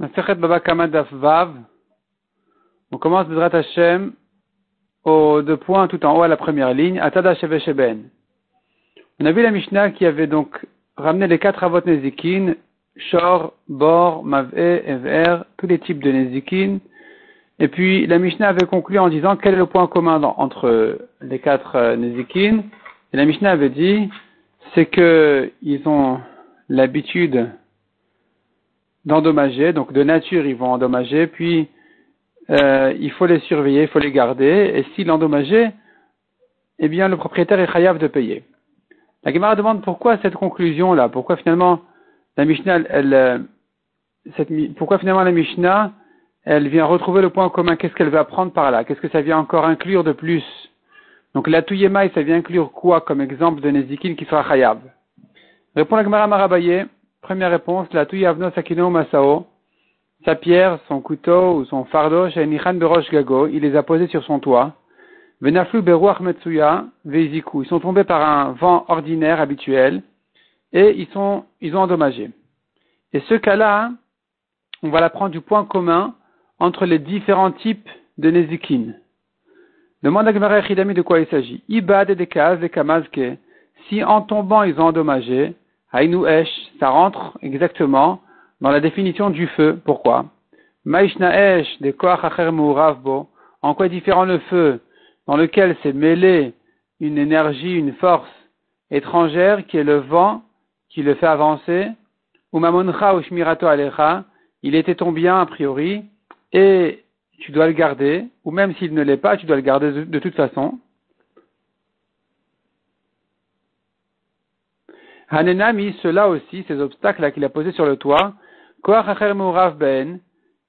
On commence Bezrat Hashem aux deux points tout en haut à la première ligne. Atada Sheben. On a vu la Mishnah qui avait donc ramené les quatre avot Nezikin, Shor, Bor, Mav'e, Ever, tous les types de Nezikin. Et puis la Mishnah avait conclu en disant quel est le point commun entre les quatre euh, Nezikin. Et la Mishnah avait dit c'est que ils ont l'habitude d'endommager, donc de nature ils vont endommager, puis euh, il faut les surveiller, il faut les garder, et s'ils endommageaient, eh bien le propriétaire est chayav de payer. La Gemara demande pourquoi cette conclusion-là, pourquoi finalement la Mishnah, elle, euh, cette, pourquoi finalement la Mishnah, elle vient retrouver le point commun, qu'est-ce qu'elle veut apprendre par là, qu'est-ce que ça vient encore inclure de plus? Donc la Touyemaï, ça vient inclure quoi comme exemple de Nezikin qui sera chayav Répond la Gemara Marabaye, Première réponse, la tuyavno sakino masao. Sa pierre, son couteau ou son fardeau, chez Nichan Berosh Gago, il les a posés sur son toit. Venaflu Beruach Metsuya, Veiziku. Ils sont tombés par un vent ordinaire, habituel, et ils sont, ils ont endommagé. Et ce cas-là, on va l'apprendre du point commun entre les différents types de Nezikin. Demande à Gemara de quoi il s'agit. Ibad et des kamazke. Si en tombant ils ont endommagé, Hainu Esh, ça rentre exactement dans la définition du feu. Pourquoi? Maishna Esh de Ravbo. En quoi différent le feu dans lequel s'est mêlé une énergie, une force étrangère qui est le vent qui le fait avancer? Ou mamoncha ou shmirato alecha, il était ton bien a priori et tu dois le garder, ou même s'il ne l'est pas, tu dois le garder de toute façon. Hanenami, ceux-là aussi, ces obstacles-là qu'il a posés sur le toit, ben,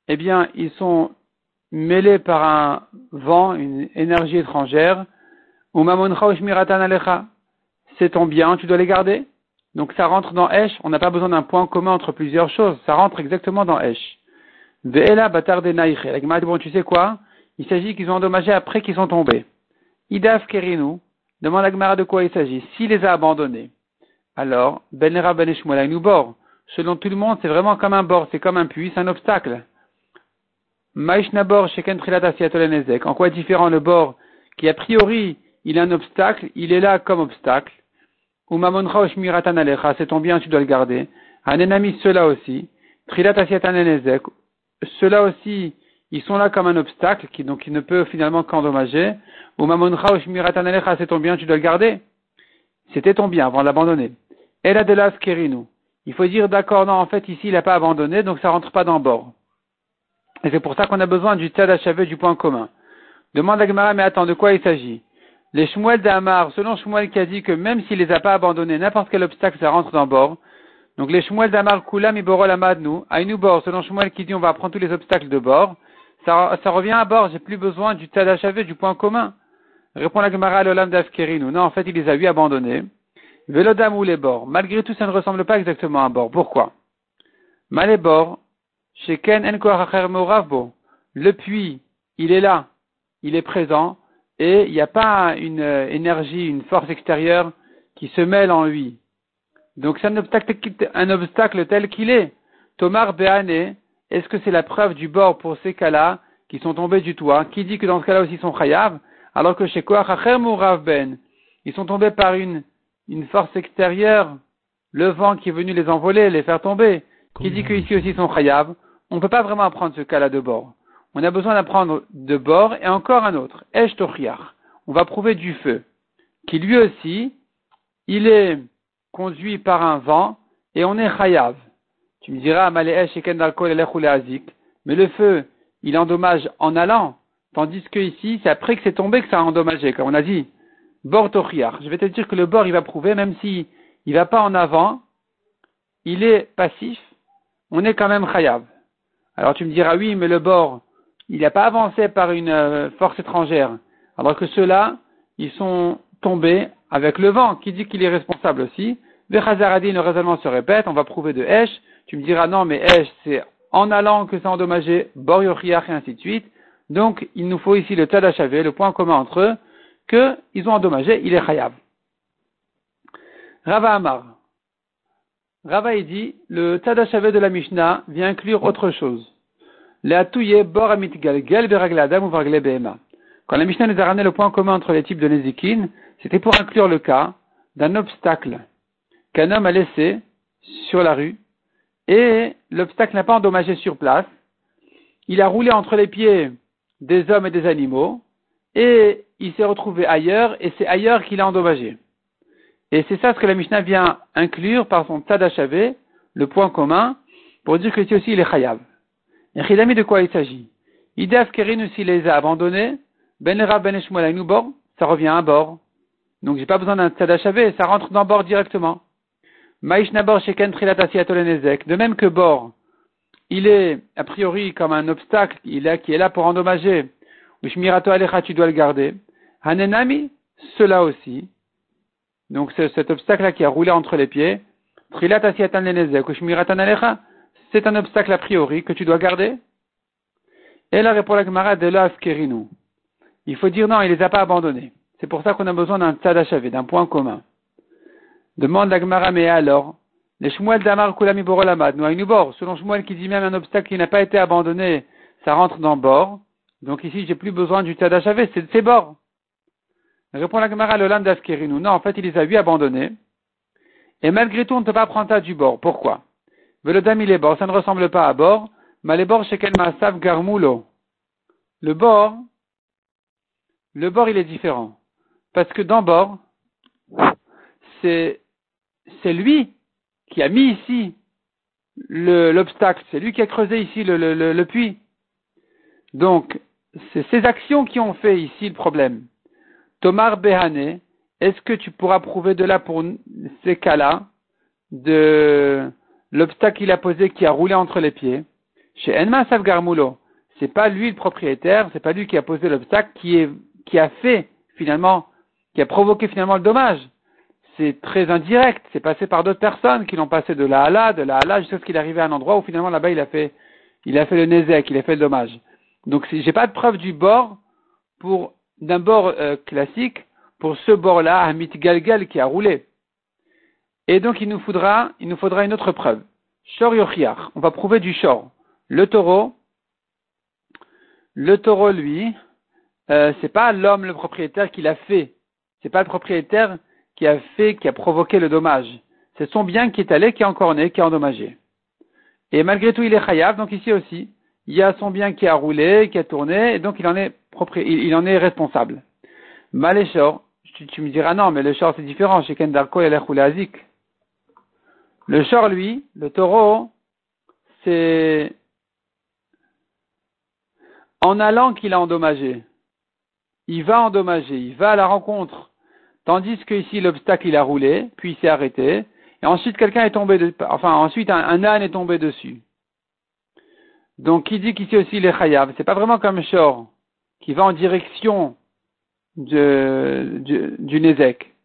eh bien, ils sont mêlés par un vent, une énergie étrangère, ou alecha. C'est ton bien, tu dois les garder. Donc ça rentre dans Esh, on n'a pas besoin d'un point commun entre plusieurs choses, ça rentre exactement dans Esh. Ve'ela batar de bon, tu sais quoi? Il s'agit qu'ils ont endommagé après qu'ils sont tombés. Idaf kerinu, demande à Gemara de quoi il s'agit. S'il les a abandonnés, alors, Ben Ben nous bord. Selon tout le monde, c'est vraiment comme un bord, c'est comme un puits, c'est un obstacle. Maïshnabor Sheken En quoi est différent le bord qui a priori il est un obstacle, il est là comme obstacle? Ou Mamoncha Oshmiratan Alecha, c'est ton bien, tu dois le garder. Anenami, cela aussi. Cela aussi, ils sont là comme un obstacle, qui, donc il ne peut finalement qu'endommager. Ou Mamoncha Oshmiratan Alecha, c'est ton bien, tu dois le garder. C'était ton bien avant de l'abandonner. Elle a de l'askerinu. Il faut dire d'accord, non, en fait, ici, il n'a pas abandonné, donc ça rentre pas dans bord. Et c'est pour ça qu'on a besoin du tzad achavé du point commun. Demande à Gemara, mais attends, de quoi il s'agit? Les Shmuel d'Amar, selon Shmuel qui a dit que même s'il les a pas abandonnés, n'importe quel obstacle, ça rentre dans bord. Donc les Shmuel d'Amar, Kulam, Iborol, Amadnu, Aïnou bord, selon Shmuel qui dit on va prendre tous les obstacles de bord, ça, revient à bord, j'ai plus besoin du achavé du point commun. Répond la Gemara à l'Olam d'Askerinu. Non, en fait, il les a eu abandonnés. Vélodam ou les bords. Malgré tout, ça ne ressemble pas exactement à un bord. Pourquoi? Malébor, Sheken en Le puits, il est là, il est présent, et il n'y a pas une énergie, une force extérieure qui se mêle en lui. Donc c'est un obstacle, tel qu'il est. Tomar Béane, est-ce que c'est la preuve du bord pour ces cas-là qui sont tombés du toit? Qui dit que dans ce cas-là aussi ils sont chayav Alors que chez Koach Ben, ils sont tombés par une une force extérieure, le vent qui est venu les envoler, les faire tomber, qui dit qu'ici aussi sont chayav, on ne peut pas vraiment apprendre ce cas-là de bord. On a besoin d'apprendre de bord et encore un autre, Esh On va prouver du feu, qui lui aussi, il est conduit par un vent et on est chayav. Tu me diras, mais le feu, il endommage en allant, tandis que ici, c'est après que c'est tombé que ça a endommagé, comme on a dit. Bord Je vais te dire que le bord, il va prouver, même si il va pas en avant, il est passif, on est quand même chayav. Alors tu me diras, oui, mais le bord, il n'a pas avancé par une euh, force étrangère. Alors que ceux-là, ils sont tombés avec le vent, qui dit qu'il est responsable aussi? Vechazaradi, le raisonnement se répète, on va prouver de Esh. Tu me diras, non, mais Esh, c'est en allant que c'est endommagé, bord et ainsi de suite. Donc, il nous faut ici le Tadachavé, le point commun entre eux, qu'ils ont endommagé, il est chayav. Rava Amar. Rava il dit, le Tadachavé de la Mishnah vient inclure autre chose. Quand la Mishnah nous a ramené le point commun entre les types de Nezikin, c'était pour inclure le cas d'un obstacle qu'un homme a laissé sur la rue et l'obstacle n'a pas endommagé sur place. Il a roulé entre les pieds des hommes et des animaux et il s'est retrouvé ailleurs et c'est ailleurs qu'il a endommagé. Et c'est ça ce que la Mishnah vient inclure par son Tadachavé, le point commun, pour dire que ici aussi il est chayav. Et Chidami de quoi il s'agit Idaf Kerin s'il les a abandonnés, Ben Rab Ben bord, ça revient à bord. Donc j'ai pas besoin d'un Tadachavé, ça rentre dans bord directement. Maïshnabor Sheken De même que bord, il est a priori comme un obstacle, il est, qui est là pour endommager. Ushmirato Alecha, tu dois le garder. Hanenami, cela aussi. Donc cet obstacle-là qui a roulé entre les pieds. C'est un obstacle a priori que tu dois garder. Et là répond la Gemara de l'askerinu. Il faut dire non, il les a pas abandonnés. C'est pour ça qu'on a besoin d'un tzadachavé, d'un point commun. Demande la Gemara, mais alors, les Shmuel d'Amar Kulami Borolamad, bord. Selon Shmuel qui dit même un obstacle qui n'a pas été abandonné, ça rentre dans bord. Donc ici, j'ai plus besoin du tzadachavé, c'est ces bords. Répond la Gemara, le d'Askerinu. Non, en fait, il les a vu abandonnés. Et malgré tout, on ne peut pas prendre ça du bord. Pourquoi? Velodam, il est bord. Ça ne ressemble pas à bord. Mais les bords, chez Masav Garmulo? Le bord, le bord, il est différent. Parce que dans bord, c'est, c'est lui qui a mis ici l'obstacle. C'est lui qui a creusé ici le, le, le puits. Donc, c'est ces actions qui ont fait ici le problème. Tomar Behane, est-ce que tu pourras prouver de là pour ces cas-là, de l'obstacle qu'il a posé qui a roulé entre les pieds Chez Enma Savgarmulo, c'est pas lui le propriétaire, c'est pas lui qui a posé l'obstacle qui qui a fait finalement, qui a provoqué finalement le dommage. C'est très indirect, c'est passé par d'autres personnes qui l'ont passé de là à là, de là à là, jusqu'à ce qu'il arrivé à un endroit où finalement là-bas il a fait, il a fait le nézek, il a fait le dommage. Donc j'ai pas de preuve du bord pour d'un bord euh, classique pour ce bord-là, Hamit Galgal qui a roulé. Et donc il nous faudra, une autre preuve. Shor Yochiach. On va prouver du Shor. Le taureau, le taureau, lui, euh, c'est pas l'homme, le propriétaire, qui l'a fait. C'est pas le propriétaire qui a fait, qui a provoqué le dommage. C'est son bien qui est allé, qui est encore né, qui a endommagé. Et malgré tout, il est chayav, donc ici aussi, il y a son bien qui a roulé, qui a tourné, et donc il en est il, en responsable. Maléchor, tu, tu me diras non, mais le chor c'est différent. Chez Kendarko, il a Azik. Le chor, lui, le taureau, c'est en allant qu'il a endommagé. Il va endommager, il va à la rencontre. Tandis que ici, l'obstacle, il a roulé, puis il s'est arrêté. Et ensuite, quelqu'un est tombé, enfin, ensuite, un, âne est tombé dessus. Donc, qui dit qu'ici aussi, il est chayav. C'est pas vraiment comme Shor qui va en direction du, du Nézek.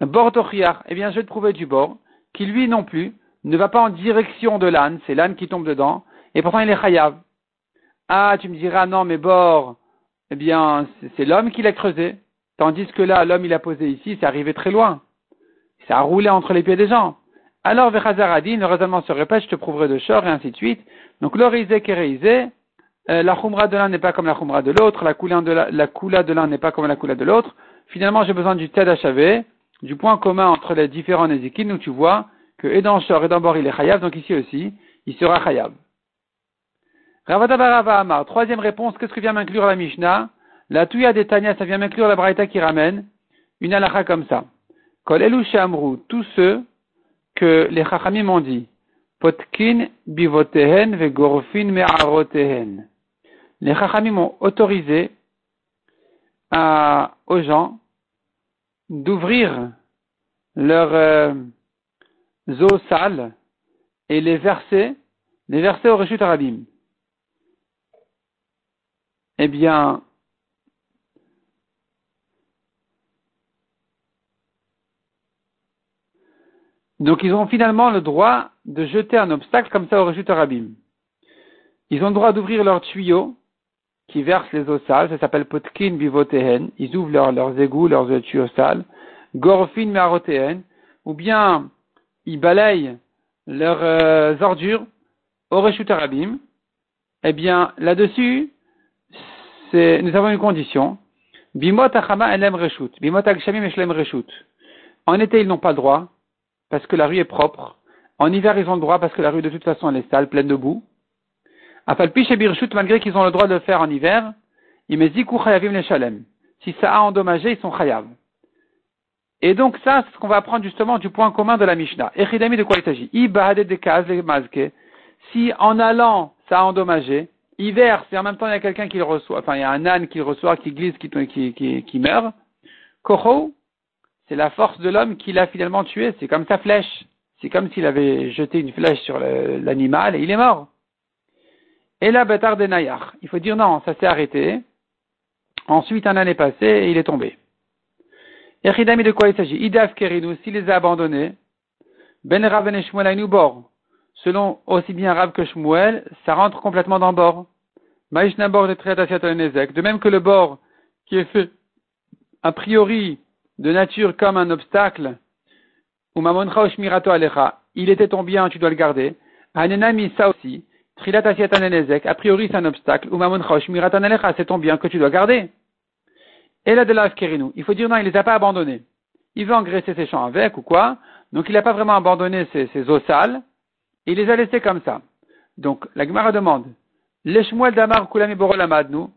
Bord eh bien, je vais te prouver du bord, qui lui non plus ne va pas en direction de l'âne, c'est l'âne qui tombe dedans, et pourtant il est chayav. Ah, tu me diras, non, mais bord, eh bien, c'est l'homme qui l'a creusé. Tandis que là, l'homme il a posé ici, c'est arrivé très loin. Ça a roulé entre les pieds des gens. Alors, Vechazar dit, le raisonnement se répète, je te prouverai de short, et ainsi de suite. Donc, l'orisé kéréisé, euh, la khumra de l'un n'est pas comme la khumra de l'autre, la coula de l'un n'est pas comme la coula de l'autre. Finalement, j'ai besoin du ted du point commun entre les différents Nézikines, où tu vois que et dans Shor et dans Bor il est chayav, donc ici aussi, il sera chayav. Ravadabarava Amar, troisième réponse, qu'est-ce que vient m'inclure la Mishnah? La Touya des Tanya, ça vient m'inclure la Braïta qui ramène une halakha comme ça. Kol elu shamru, tous ceux que les chachamim ont dit, potkin bivotehen vegorfin me'arotehen les Chachamim ont autorisé à, aux gens d'ouvrir leurs euh, eaux sales et les verser, les verser au Arabim. Eh bien, donc ils ont finalement le droit de jeter un obstacle comme ça au Reshut Arabim. Ils ont le droit d'ouvrir leurs tuyaux qui versent les eaux sales, ça s'appelle potkin bivotehen, ils ouvrent leurs égouts, leurs tuyaux sales, gorfin me'arotehen, ou bien ils balayent leurs euh, ordures au Reshut Arabim, eh bien, là-dessus, nous avons une condition. Bimot achama elem reshut. Bimot agshamim eshlem reshut. En été, ils n'ont pas le droit, parce que la rue est propre. En hiver, ils ont le droit, parce que la rue, de toute façon, elle est sale, pleine de boue. Afalpish et birshut, malgré qu'ils ont le droit de le faire en hiver, imeziku chayavim leshalem. Si ça a endommagé, ils sont chayav. Et donc ça, c'est ce qu'on va apprendre justement du point commun de la Mishnah. Echidami de quoi il s'agit? De Si en allant, ça a endommagé, hiver, c'est en même temps il y a quelqu'un qui le reçoit, enfin il y a un âne qui le reçoit, qui glisse, qui, qui, qui, qui meurt. Koho, c'est la force de l'homme qui l'a finalement tué, c'est comme sa flèche. C'est comme s'il avait jeté une flèche sur l'animal et il est mort. Et là, Betar de Nayar. Il faut dire non, ça s'est arrêté. Ensuite, un an est passé et il est tombé. Echidami de quoi il s'agit? Idaf Kerinu, s'il les a abandonnés, Ben Rav et Shmuel bor. Selon aussi bien Rav que Shmuel, ça rentre complètement dans bord. Maïshna bord de De même que le bord qui est fait a priori de nature comme un obstacle, il était ton bien, tu dois le garder. Ça aussi. A priori c'est un obstacle, c'est ton bien que tu dois garder. Et là de la il faut dire non, il les a pas abandonnés. Il veut engraisser ses champs avec ou quoi, donc il n'a pas vraiment abandonné ses, ses eaux sales, il les a laissés comme ça. Donc la Gemara demande, les Shmuel d'Amar Kulami nous,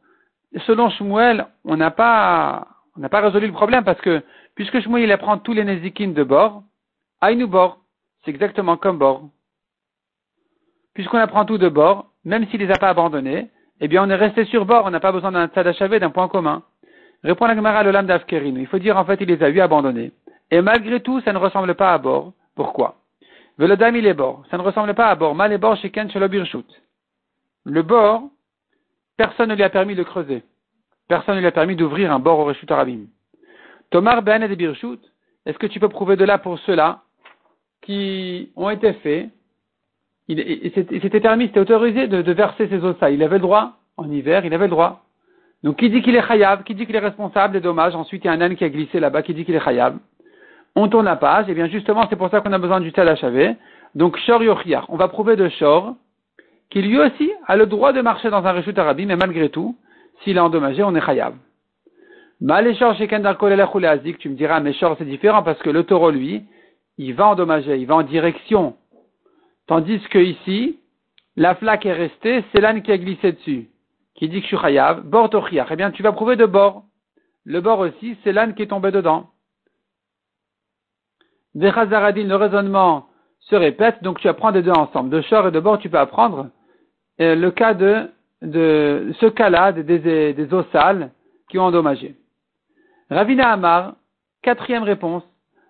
selon Shmuel, on n'a pas, on n'a pas résolu le problème parce que, puisque Shmuel il apprend tous les Nezikin de bord, Aïnou bord, c'est exactement comme bord. Puisqu'on apprend tout de bord, même s'il les a pas abandonnés, eh bien on est resté sur bord, on n'a pas besoin d'un tzad d'un point commun. Répond la Gemara le lam Il faut dire en fait il les a eu abandonnés. Et malgré tout, ça ne ressemble pas à bord. Pourquoi? Velodam il est bord. Ça ne ressemble pas à bord. Mal est bord chez Ken Le bord, personne ne lui a permis de creuser. Personne ne lui a permis d'ouvrir un bord au Reshut Arabim. Tomar Ben et Birchut, est-ce que tu peux prouver de là pour ceux-là qui ont été faits il, permis, c'était autorisé de, verser ses eaux Il avait le droit, en hiver, il avait le droit. Donc qui dit qu'il est chayav, qui dit qu'il est responsable des dommages, ensuite il y a un âne qui a glissé là-bas qui dit qu'il est chayav. On tourne la page, et bien justement c'est pour ça qu'on a besoin du tel achavé. Donc Shor Yochiach, on va prouver de Shor qu'il lui aussi a le droit de marcher dans un rechut arabi, mais malgré tout, s'il est endommagé, on est chayav. Shor Azik, tu me diras, mais Shor c'est différent parce que le taureau lui, il va endommager, il va en direction. Tandis que ici, la flaque est restée, c'est l'âne qui a glissé dessus qui dit que je suis chayav, bord tochiach. Eh bien, tu vas prouver de bord. Le bord aussi, c'est l'âne qui est tombé dedans. Vechazaradin, le raisonnement se répète, donc tu apprends les deux ensemble. De short et de bord, tu peux apprendre euh, le cas de, de ce cas-là, des, des, eaux sales qui ont endommagé. Ravina Amar, quatrième réponse,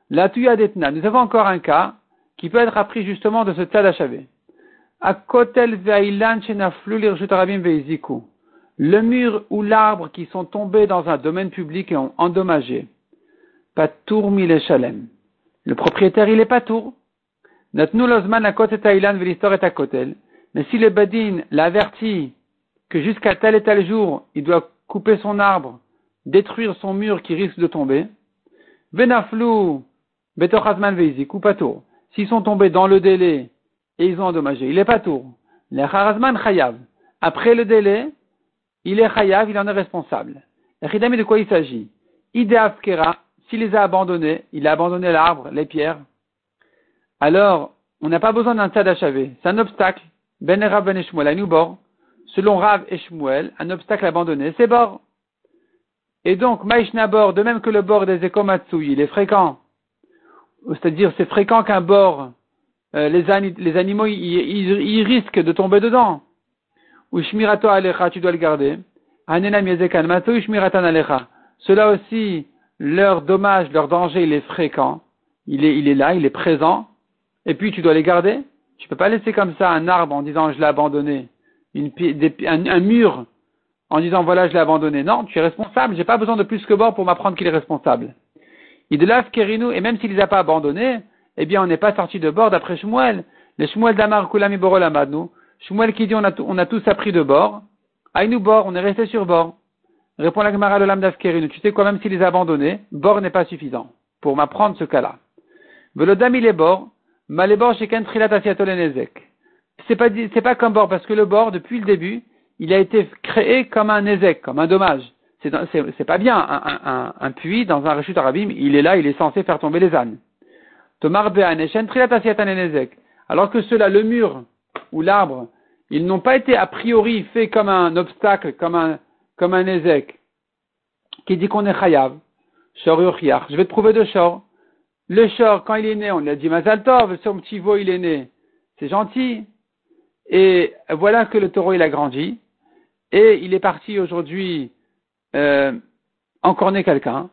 la tuya d'etna. Nous avons encore un cas qui peut être appris justement de ce tas d'achavé. A kotel ve'ilan shenaflu veiziku le mur ou l'arbre qui sont tombés dans un domaine public et ont endommagé. Patour mille shalem. Le propriétaire, il est patour. Natnu à à. Mais si le badin l'avertit que jusqu'à tel et tel jour, il doit couper son arbre, détruire son mur qui risque de tomber, venaflou betochazman veizik ou patour. S'ils sont tombés dans le délai et ils ont endommagé, il est patour. Les harazman chayav. Après le délai, il est chayav, il en est responsable. Ridami de quoi il s'agit? Ideafkera, s'il les a abandonnés, il a abandonné l'arbre, les pierres, alors on n'a pas besoin d'un tzad achavé. C'est un obstacle. Ben Rav Ben. Selon Rav et Shmuel, un obstacle abandonné, c'est bord. Et donc, Maïshna bord, de même que le bord des Ekomatsu, il est fréquent. C'est-à-dire, c'est fréquent qu'un bord, euh, les, animaux, ils risquent de tomber dedans ou shmirato alecha, tu dois le garder. Anena miezekan mato shmiratan alecha. Cela aussi, leur dommage, leur danger, il est fréquent. Il est, là, il est présent. Et puis tu dois les garder. Tu peux pas laisser comme ça un arbre en disant je l'ai abandonné. Une, un, un, mur en disant voilà je l'ai abandonné. Non, tu es responsable. J'ai pas besoin de plus que bord pour m'apprendre qu'il est responsable. Idelav kerinu, et même s'il les a pas abandonnés, eh bien on n'est pas sorti de bord d'après Shmuel. Les Shmuel d'Amar Kulami Borolamadnu, Shmuel qui dit on a, on a tous appris de bord. Aïnou bord, on est resté sur bord. Répond la Gemara de. Tu sais quoi, même s'il les a abandonnés, bord n'est pas suffisant pour m'apprendre ce cas-là. Velodam il est bord. Malébor Sheken Trilat Nezek. C'est pas, c'est pas comme bord, parce que le bord, depuis le début, il a été créé comme un Nezek, comme un dommage. C'est, c'est, pas bien. Un, puits dans un rechute arabim, il est là, il est censé faire tomber les ânes. Tomar. Alors que cela, le mur ou l'arbre, ils n'ont pas été a priori faits comme un obstacle, comme un, comme un Nezek, qui dit qu'on est chayav? Shor Je vais te prouver de Shor. Le Shor, quand il est né, on lui a dit Mazal Tov, son petit veau, il est né. C'est gentil. Et voilà que le taureau, il a grandi. Et il est parti aujourd'hui euh, encorner quelqu'un.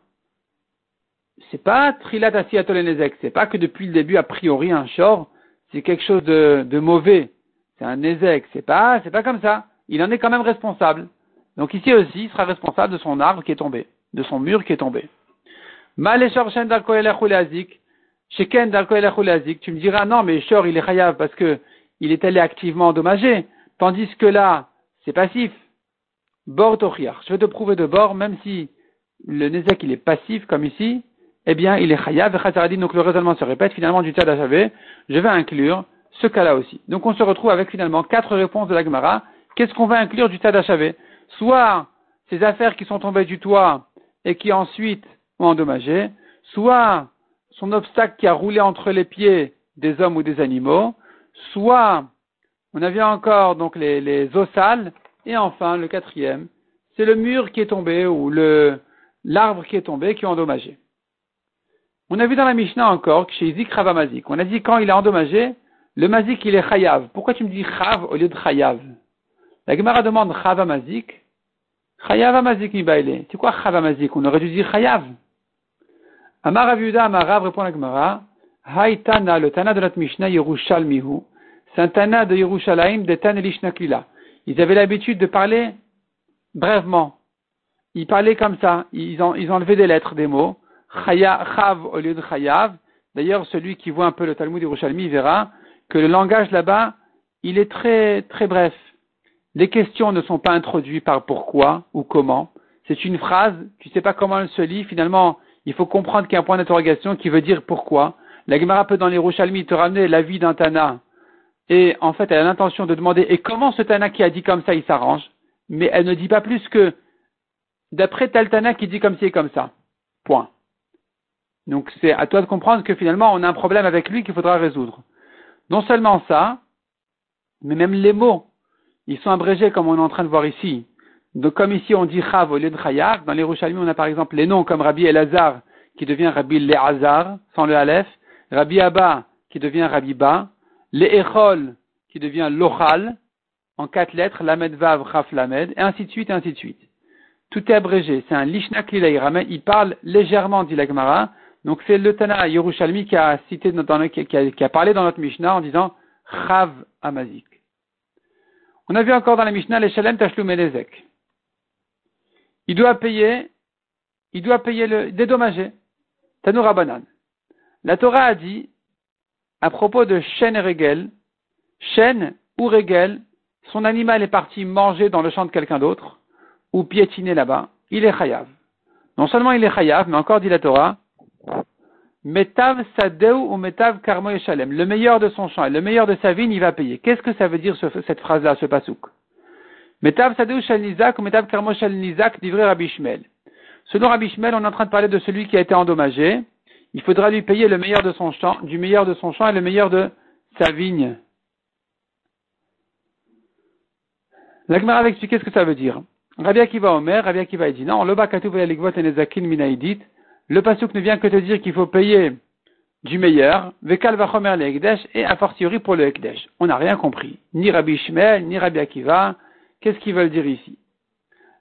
C'est pas Trilat Asiatolenezek. C'est pas que depuis le début, a priori, un Shor, c'est quelque chose de, de mauvais. C'est un Nezek. C'est pas, c'est pas comme ça. Il en est quand même responsable. Donc ici aussi, il sera responsable de son arbre qui est tombé, de son mur qui est tombé. Tu me diras, non, mais Shor, il est chayav parce que il est allé activement endommagé. Tandis que là, c'est passif. Bord Je vais te prouver de bord, même si le Nezek, il est passif, comme ici, eh bien, il est chayav. Donc le raisonnement se répète. Finalement, du Tzad je vais inclure ce cas-là aussi. Donc on se retrouve avec finalement quatre réponses de la Gemara. Qu'est-ce qu'on va inclure du Tzad Soit ces affaires qui sont tombées du toit et qui ensuite ont endommagé, soit son obstacle qui a roulé entre les pieds des hommes ou des animaux, soit on a vu encore donc les, les eaux sales, et enfin le quatrième, c'est le mur qui est tombé ou le l'arbre qui est tombé qui a endommagé. On a vu dans la Mishnah encore que chez Zik Mazik, on a dit quand il a endommagé, le mazik il est chayav. Pourquoi tu me dis chav au lieu de chayav? La Gemara demande chav mazik. Chayav mazik mi C'est quoi chav mazik On aurait dû dire chayav. Amar Aviuda Amarav répond la Gemara. Haïtana, le Tana de notre Mishnah Yerushalmihu. C'est un Tana de Yerushalayim de Tan Klila. Ils avaient l'habitude de parler brèvement. Ils parlaient comme ça. Ils, enlevaient des lettres, des mots. Chayav au lieu de Chayav. D'ailleurs, celui qui voit un peu le Talmud Yerushalmi verra que le langage là-bas, il est très, très bref. Les questions ne sont pas introduites par pourquoi ou comment. C'est une phrase, tu ne sais pas comment elle se lit, finalement, il faut comprendre qu'il y a un point d'interrogation qui veut dire pourquoi. La Gemara peut dans les te ramener la vie d'un Tana. Et en fait, elle a l'intention de demander et comment ce Tana qui a dit comme ça, il s'arrange? Mais elle ne dit pas plus que d'après tel Tana qui dit comme ci et comme ça. Point. Donc c'est à toi de comprendre que finalement on a un problème avec lui qu'il faudra résoudre. Non seulement ça, mais même les mots, ils sont abrégés comme on est en train de voir ici. Donc, comme ici on dit Chav au lieu de dans les Rouchalmi, on a par exemple les noms comme Rabbi Elazar qui devient Rabbi Leazar sans le Aleph, Rabbi Abba qui devient Rabbi Ba, Echol qui devient Lochal en quatre lettres, Lamed Vav, Chaf Lamed, et ainsi de suite, et ainsi de suite. Tout est abrégé. C'est un Lishna Klila Il parle légèrement, dit l'Agmara. Donc c'est le Tana Yerushalmi qui a cité dans, qui, a, parlé dans notre Mishnah en disant Chav Amazik. On a vu encore dans la Mishnah les Shalem Tashlum Elezek il doit payer, il doit payer le dédommager. Tanoura Banan. La Torah a dit, à propos de chêne et régel, chêne ou régel, son animal est parti manger dans le champ de quelqu'un d'autre, ou piétiner là-bas, il est chayav. Non seulement il est chayav, mais encore dit la Torah, Metav Sadeu ou Metav Karmo Shalem. Le meilleur de son champ et le meilleur de sa vigne, il va payer. Qu'est-ce que ça veut dire cette phrase-là, ce pasouk? Metav Sadeu Shal Nizak ou Metav Karmo Shal Nizak d'ivré Rabbi. Selon Rabbi Shmel, on est en train de parler de celui qui a été endommagé. Il faudra lui payer le meilleur de son champ, du meilleur de son champ et le meilleur de sa vigne. L'Agmara va expliquer ce que ça veut dire. Rabbi Akiva Omer, Rabbi Akiva dit non, le bakatu enezakin minaidit. Le pasuk ne vient que te dire qu'il faut payer du meilleur, vekal vachomer le et a fortiori pour le ekdesh. On n'a rien compris. Ni Rabbi Shmel, ni Rabbi Akiva, Qu'est-ce qu'ils veulent dire ici?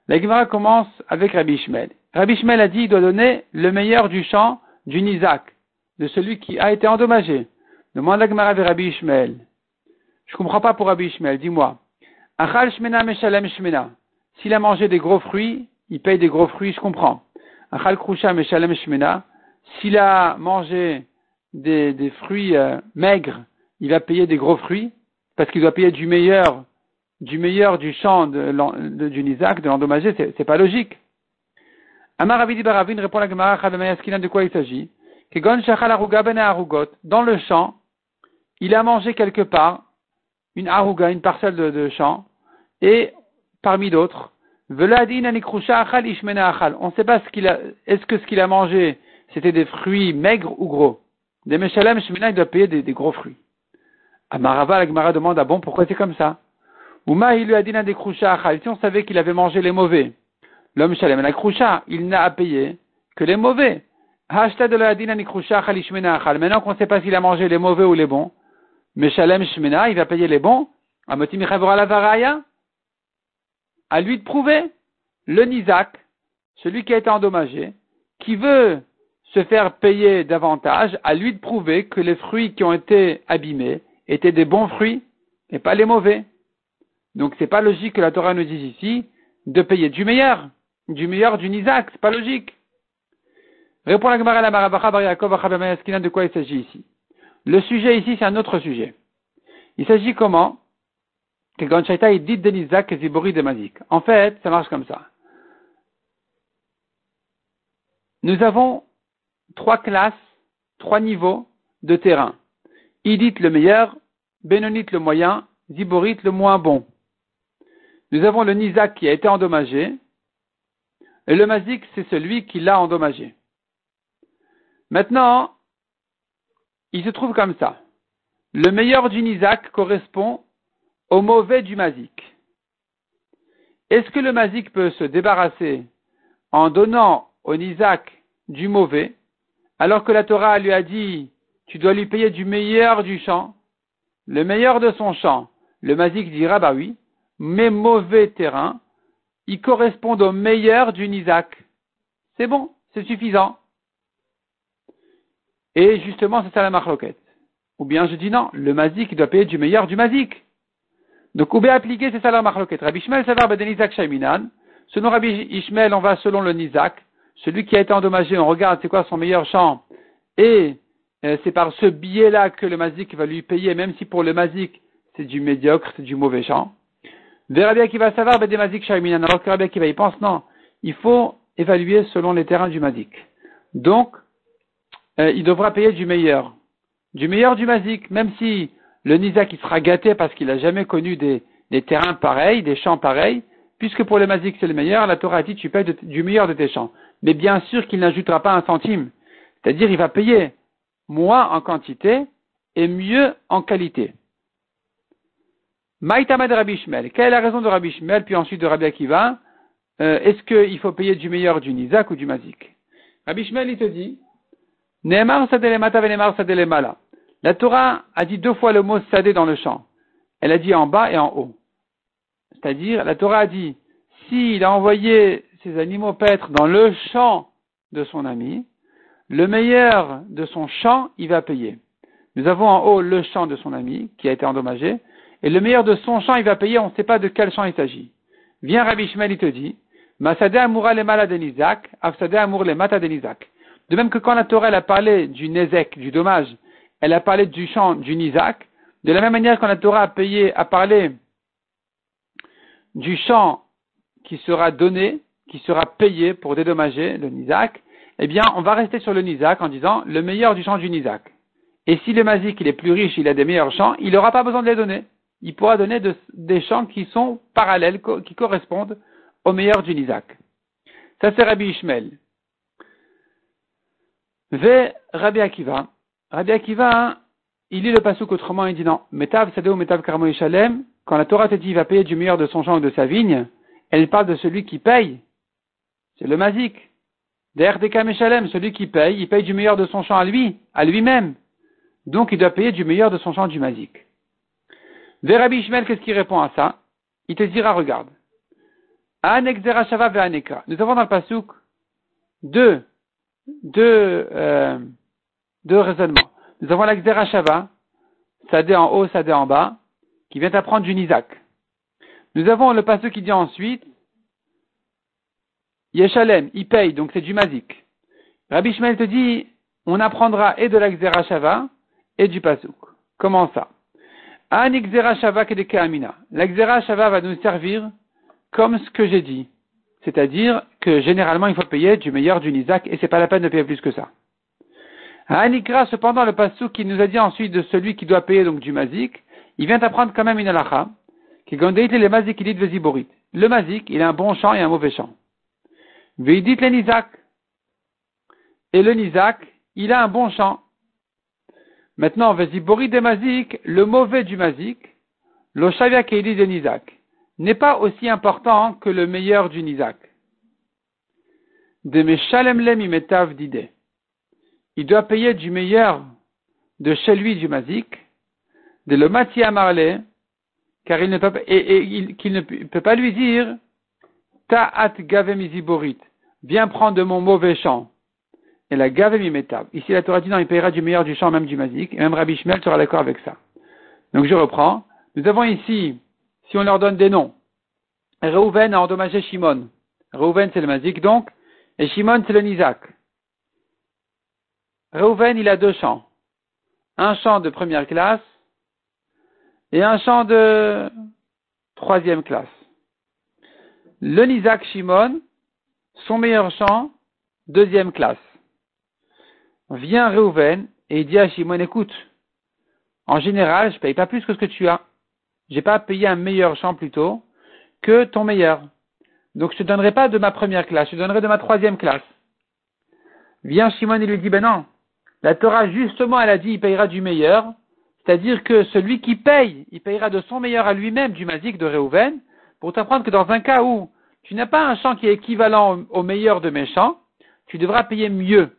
La Gemara commence avec Rabbi Ishmael. Rabbi Ishmael a dit qu'il doit donner le meilleur du champ du Nizak, de celui qui a été endommagé. Demande la Gemara Rabbi Ishmael. Je ne comprends pas pour Rabbi Ishmael, dis-moi. Achal Shmena Meshalem Shmena. S'il a mangé des gros fruits, il paye des gros fruits, je comprends. Achal Krusha Meshalem Shmena. S'il a mangé des, fruits euh, maigres, il va payer des gros fruits, parce qu'il doit payer du meilleur du meilleur du champ de, de, du Nizak, de l'endommagé, c'est pas logique. Amar Avidi Baravin répond à la Gemara de quoi il s'agit? Ben dans le champ, il a mangé quelque part une aruga, une parcelle de, champ, et parmi d'autres, on ne sait pas ce qu'il a, est-ce que ce qu'il a mangé, c'était des fruits maigres ou gros? Des Meshalem il doit payer des, gros fruits. Amarava, la Gemara demande, ah bon, pourquoi c'est comme ça? Uma, il lui a dit achal. Si on savait qu'il avait mangé les mauvais, l'homme Shalem, la il n'a à payer que les mauvais. Maintenant qu'on ne sait pas s'il a mangé les mauvais ou les bons, Meshalem Shmena, il va payer les bons. À lui de prouver le Nizak, celui qui a été endommagé, qui veut se faire payer davantage, à lui de prouver que les fruits qui ont été abîmés étaient des bons fruits et pas les mauvais. Donc c'est pas logique que la Torah nous dise ici de payer du meilleur, du meilleur du Nizak, c'est pas logique. Répond la Gemara la Marabacha Bar de quoi il s'agit ici? Le sujet ici, c'est un autre sujet. Il s'agit comment? Que Gonchaita est dit de Nizak et Zibori de Mazik. En fait, ça marche comme ça. Nous avons trois classes, trois niveaux de terrain. Idit le meilleur, Benonit le moyen, Ziborit le moins bon. Nous avons le Nizak qui a été endommagé, et le Mazik, c'est celui qui l'a endommagé. Maintenant, il se trouve comme ça. Le meilleur du Nizak correspond au mauvais du Mazik. Est-ce que le Mazik peut se débarrasser en donnant au Nizak du mauvais, alors que la Torah lui a dit tu dois lui payer du meilleur du champ, le meilleur de son champ, le Mazik dira bah oui, mes mauvais terrains, ils correspondent au meilleur du Nizak. C'est bon, c'est suffisant. Et justement, c'est ça la marloquette. Ou bien je dis non, le mazik doit payer du meilleur du mazik. Donc, ou bien appliquer, c'est ça la marloquette. Rabbi Ishmael savar Nizak shaiminan. Selon Rabbi Ishmael, on va selon le nizak. Celui qui a été endommagé, on regarde c'est quoi son meilleur champ. Et euh, c'est par ce biais-là que le mazik va lui payer, même si pour le mazik, c'est du médiocre, c'est du mauvais champ. Rabbi qui va savoir mazik shaiminan. Alors que Rabbi va il pense non, il faut évaluer selon les terrains du mazik. Donc, euh, il devra payer du meilleur. Du meilleur du mazik, même si le Nizak il sera gâté parce qu'il n'a jamais connu des, terrains pareils, des champs pareils, puisque pour le mazik c'est le meilleur, la Torah dit tu payes du meilleur de tes champs. Mais bien sûr qu'il n'ajoutera pas un centime. C'est-à-dire il va payer moins en quantité et mieux en qualité. Maïtama de Rabbi Shmel. Quelle est la raison de Rabbi Shmel, puis ensuite de Rabbi Akiva euh, Est-ce qu'il faut payer du meilleur du Nizak ou du Mazik Rabbi Shmel, il te dit, la Torah a dit deux fois le mot sadé dans le champ. Elle a dit en bas et en haut. C'est-à-dire, la Torah a dit, s'il a envoyé ses animaux paître dans le champ de son ami, le meilleur de son champ, il va payer. Nous avons en haut le champ de son ami, qui a été endommagé, et le meilleur de son champ, il va payer, on ne sait pas de quel champ il s'agit. Viens Rabbi Shmuel, il te dit, Masade Amoura le denizak, Afsade Amour le mata denizak. De même que quand la Torah a parlé du Nezek, du dommage, elle a parlé du champ du Nizak, de la même manière quand la Torah a, payé, a parlé du champ qui sera donné, qui sera payé pour dédommager le Nizak, eh bien, on va rester sur le Nizak en disant le meilleur du champ du Nizak. Et si le Mazik il est plus riche, il a des meilleurs champs, il n'aura pas besoin de les donner. Il pourra donner des champs qui sont parallèles, qui correspondent au meilleur du Nizak. Ça c'est Rabbi Ishmael. Ve Rabbi Akiva. Rabbi Akiva, il lit le pasouk autrement, il dit non. Metav Sadeo Metav Karmo Ishalem, quand la Torah te dit il va payer du meilleur de son champ ou de sa vigne, elle parle de celui qui paye. C'est le mazik. D'Erdeka Meshalem, celui qui paye, il paye du meilleur de son champ à lui, à lui-même. Donc il doit payer du meilleur de son champ du mazik. Rabbi Ishmael, qu'est-ce qu'il répond à ça Il te dira, regarde. Nous avons dans le pasouk deux deux, euh, deux raisonnements. Nous avons la Shava, Sadé en haut, Sadé en bas, qui vient apprendre du Nizak. Nous avons le passage qui dit ensuite, Yeshalem, il paye, donc c'est du Mazik. Rabbi Shmuel te dit, on apprendra et de la Shava et du Pasuk. Comment ça? An Shava Kedeke La Shava va nous servir comme ce que j'ai dit. C'est-à-dire que généralement il faut payer du meilleur du Nizak et c'est pas la peine de payer plus que ça. Anikra, cependant, le passou qui nous a dit ensuite de celui qui doit payer donc du mazik, il vient apprendre quand même une alacha, qui gondait les mazik, il dit. Le mazik, il a un bon champ et un mauvais champ. Veidit le nizak. Et le nizak, il a un bon champ. Maintenant, Veziborit de mazik, le mauvais du mazik, l'oshavia keili de nizak, n'est pas aussi important que le meilleur du nizak. De meshalem lem imetav d'idée il doit payer du meilleur de chez lui du mazik, de le matia marlé, car il ne peut, et, qu'il ne peut pas lui dire, ta'at gavemiziborit, viens prendre de mon mauvais champ. Et la gavemimetab. Ici, la Torah dit non, il payera du meilleur du champ, même du mazik, et même Rabbi Shmuel sera d'accord avec ça. Donc je reprends. Nous avons ici, si on leur donne des noms, Reuven a endommagé Shimon. Reuven c'est le mazik donc, et Shimon c'est le nizak. Reuven, il a deux champs. Un champ de première classe et un champ de troisième classe. Le Nizak Shimon, son meilleur champ, deuxième classe. Vient Reuven et il dit à Shimon, écoute, en général, je paye pas plus que ce que tu as. J'ai pas payé un meilleur champ plutôt que ton meilleur. Donc je te donnerai pas de ma première classe, je te donnerai de ma troisième classe. Vient Shimon et lui dit, ben non, la Torah, justement, elle a dit, il payera du meilleur, c'est-à-dire que celui qui paye, il payera de son meilleur à lui-même du mazik de Réhouven, pour t'apprendre que dans un cas où tu n'as pas un champ qui est équivalent au, meilleur de mes champs, tu devras payer mieux.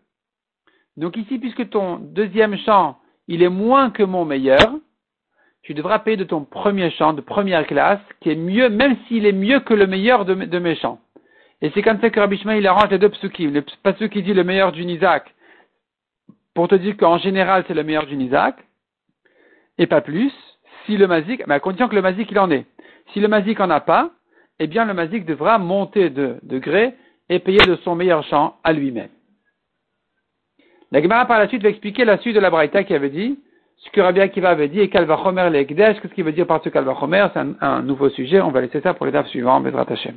Donc ici, puisque ton deuxième champ, il est moins que mon meilleur, tu devras payer de ton premier champ de première classe, qui est mieux, même s'il est mieux que le meilleur de, mes champs. Et c'est comme ça que Rabbi il arrange les deux psukim. Le psukim qui dit le meilleur du Nizak, pour te dire qu'en général c'est le meilleur du Nizak, et pas plus, si le mazik, mais à condition que le mazik il en est. Si le mazik en a pas, eh bien le mazik devra monter de degré et payer de son meilleur champ à lui-même. La par la suite va expliquer la suite de la Braïta qui avait dit, ce que Rabbi Akiva avait dit, et Kalvachomer l'Ekdesh, qu'est-ce qu'il veut dire par ce Kalvachomer, c'est un, nouveau sujet, on va laisser ça pour l'étape suivante, Bezrat Hashem.